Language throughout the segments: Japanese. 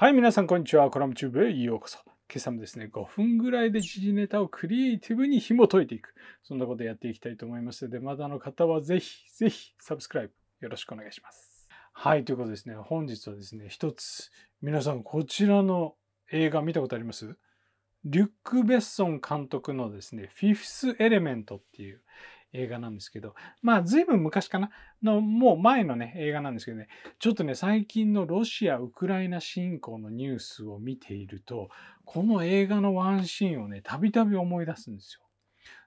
はい、皆さん、こんにちは。コラムチューブへようこそ。今朝もですね、5分ぐらいで時事ネタをクリエイティブに紐解いていく。そんなことやっていきたいと思いますので、まだの方はぜひ、ぜひ、サブスクライブよろしくお願いします。はい、ということですね、本日はですね、一つ、皆さん、こちらの映画見たことあります？リュック・ベッソン監督のですね、フィフス・エレメントっていう映画なんですけど、まあ、ずいぶん昔かな？の、もう前のね、映画なんですけどね、ちょっとね、最近のロシア・ウクライナ侵攻のニュースを見ていると、この映画のワンシーンをね、たびたび思い出すんですよ。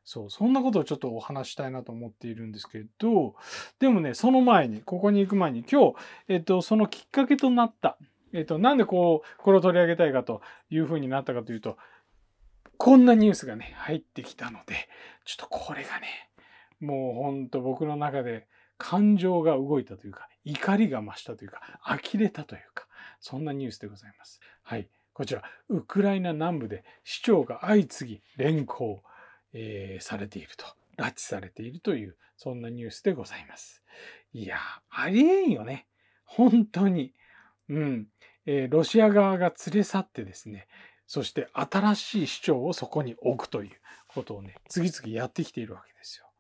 そう、そんなことをちょっとお話したいなと思っているんですけど、でもね、その前に、ここに行く前に、今日、えっと、そのきっかけとなった、えっと、なんでこう、これを取り上げたいかというふうになったかというと、こんなニュースがね、入ってきたので、ちょっとこれがね、もうほんと僕の中で感情が動いたというか、怒りが増したというか、呆れたというか、そんなニュースでございます。はい。こちら、ウクライナ南部で市長が相次ぎ連行、えーされていると、拉致されているという、そんなニュースでございます。いや、ありえんよね。本当に。うん。えーロシア側が連れ去ってですね、そして新しい市長をそこに置くということをね、次々やってきているわけですよ。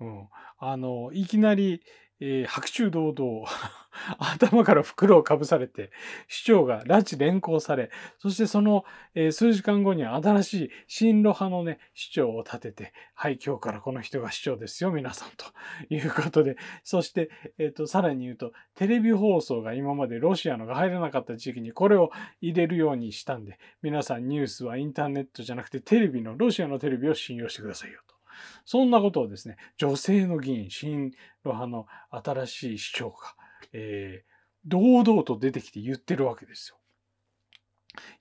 うん。あの、いきなり、えー白昼堂々、頭から袋をかぶされて、市長が拉致連行され、そしてその、えー数時間後に新しい親ロ派のね、市長を立てて、はい、今日からこの人が市長ですよ、皆さん、ということで、そして、えっ、と、さらに言うと、テレビ放送が今までロシアのが入らなかった時期にこれを入れるようにしたんで、皆さんニュースはインターネットじゃなくてテレビの、ロシアのテレビを信用してくださいよ。そんなことをですね、女性の議員、親ロ派の新しい市長が、えー堂々と出てきて言ってるわけですよ。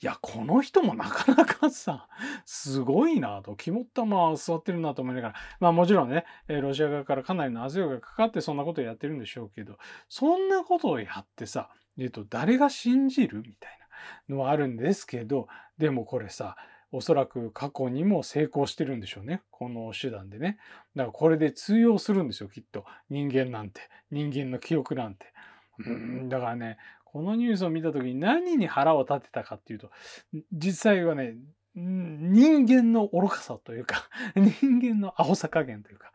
いや、この人もなかなかさ、すごいなと、肝っ玉座ってるなと思いながら、まあもちろんね、ロシア側からかなりの圧力がかかってそんなことをやってるんでしょうけど、そんなことをやってさ、えっと、誰が信じるみたいなのはあるんですけど、でもこれさ、おそらく過去にも成功してるんでしょうね。この手段でね。だからこれで通用するんですよ、きっと。人間なんて。人間の記憶なんて。うん、だからね、このニュースを見た時に何に腹を立てたかっていうと、実際はね、人間の愚かさというか、人間のアホさ加減というか、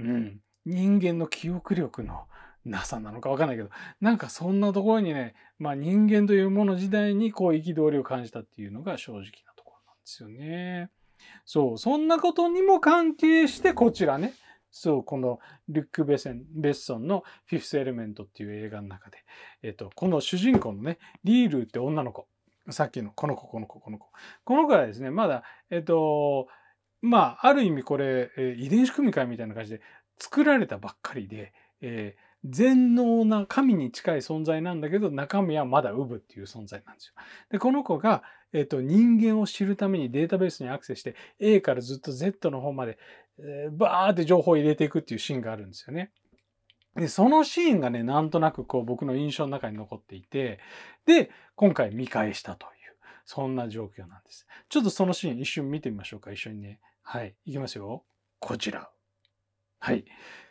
うん、人間の記憶力のなさなのかわかんないけど、なんかそんなところにね、まあ人間というもの時代にこう憤りを感じたっていうのが正直なですよね。そう、そんなことにも関係してこちらね、そう、このルック・ベセンベッソンのフィフス・エレメントっていう映画の中で、えっと、この主人公のね、リールって女の子、さっきのこの子、この子、この子。この子はですね、まだ、えっと、まあ、ある意味これ、えー遺伝子組み換えみたいな感じで作られたばっかりで、えー全能な神に近い存在なんだけど、中身はまだウブっていう存在なんですよ。で、この子が、えっと、人間を知るためにデータベースにアクセスして A からずっと Z の方まで、えーバーって情報を入れていくっていうシーンがあるんですよね。で、そのシーンがね、なんとなくこう僕の印象の中に残っていて、で、今回見返したという、そんな状況なんです。ちょっとそのシーン一瞬見てみましょうか、一緒にね。はい、いきますよ。こちら。はい。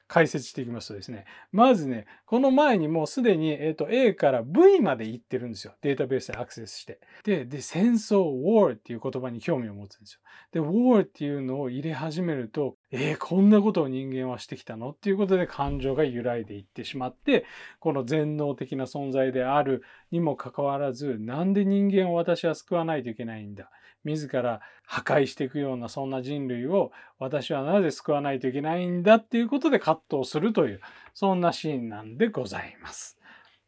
解説していきますとですね、まずね、この前にもうすでに、えっと A から V まで行ってるんですよ。データベースでアクセスして。で、で戦争、war っていう言葉に興味を持つんですよ。で、war っていうのを入れ始めると、えー、こんなことを人間はしてきたのっていうことで感情が揺らいでいってしまって、この全能的な存在であるにもかかわらず、なんで人間を私は救わないといけないんだ？自ら破壊していくようなそんな人類を私はなぜ救わないといけないんだっていうことで葛藤するという、そんなシーンなんでございます。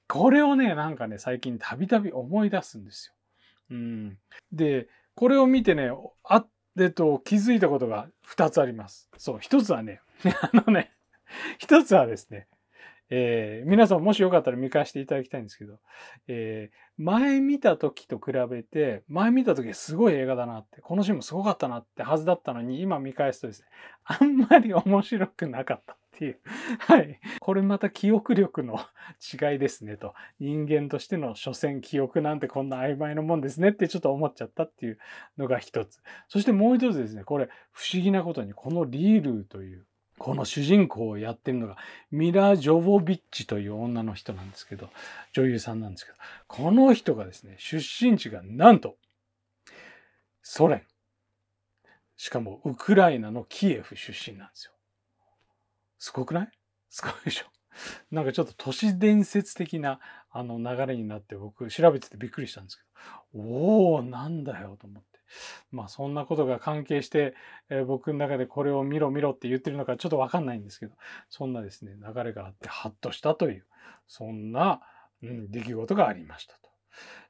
これをね、なんかね、最近たびたび思い出すんですよ。うん。で、これを見てね、あえっと、気づいたことが2つあります。そう、1つはね、あのね、1つはですね、えー皆さんもしよかったら見返していただきたいんですけど、えー前見た時と比べて、前見た時すごい映画だなって、このシーンもすごかったなってはずだったのに、今見返すとですね、あんまり面白くなかったっていう。はい。これまた記憶力の 違いですねと。人間としての所詮記憶なんてこんな曖昧なもんですねってちょっと思っちゃったっていうのが一つ。そしてもう一つですね、これ不思議なことにこのリールというこの主人公をやってるのがミラ・ジョボビッチという女の人なんですけど、女優さんなんですけど、この人がですね、出身地がなんと、ソ連。しかもウクライナのキエフ出身なんですよ。すごくない？すごいでしょ？なんかちょっと都市伝説的なあの流れになって僕調べててびっくりしたんですけど、おおなんだよと思って。まあそんなことが関係して、えー、僕の中でこれを見ろ見ろって言ってるのかちょっとわかんないんですけど、そんなですね、流れがあってハッとしたという、そんな、うん、出来事がありましたと。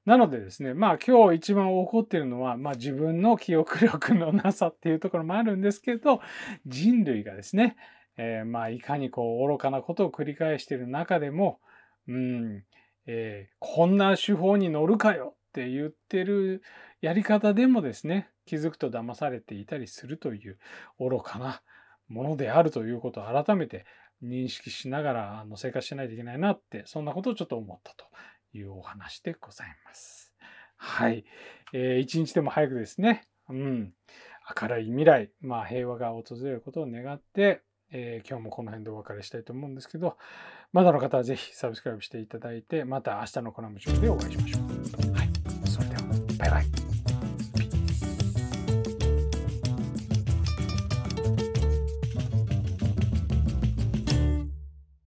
なのでですね、まあ今日一番起こってるのは、まあ自分の記憶力のなさっていうところもあるんですけど、人類がですね、えー、まあいかにこう愚かなことを繰り返している中でも、うん、えー、こんな手法に乗るかよって言ってるやり方でもですね、気づくと騙されていたりするという愚かなものであるということを改めて認識しながらあの生活しないといけないなって、そんなことをちょっと思ったというお話でございます。はい。えー、一日でも早くですね、うん、明るい未来、まあ平和が訪れることを願って、えー、今日もこの辺でお別れしたいと思うんですけど、まだの方はぜひサブスクライブしていただいて、また明日のコラム上でお会いしましょう。はい。それでは、バイバイ。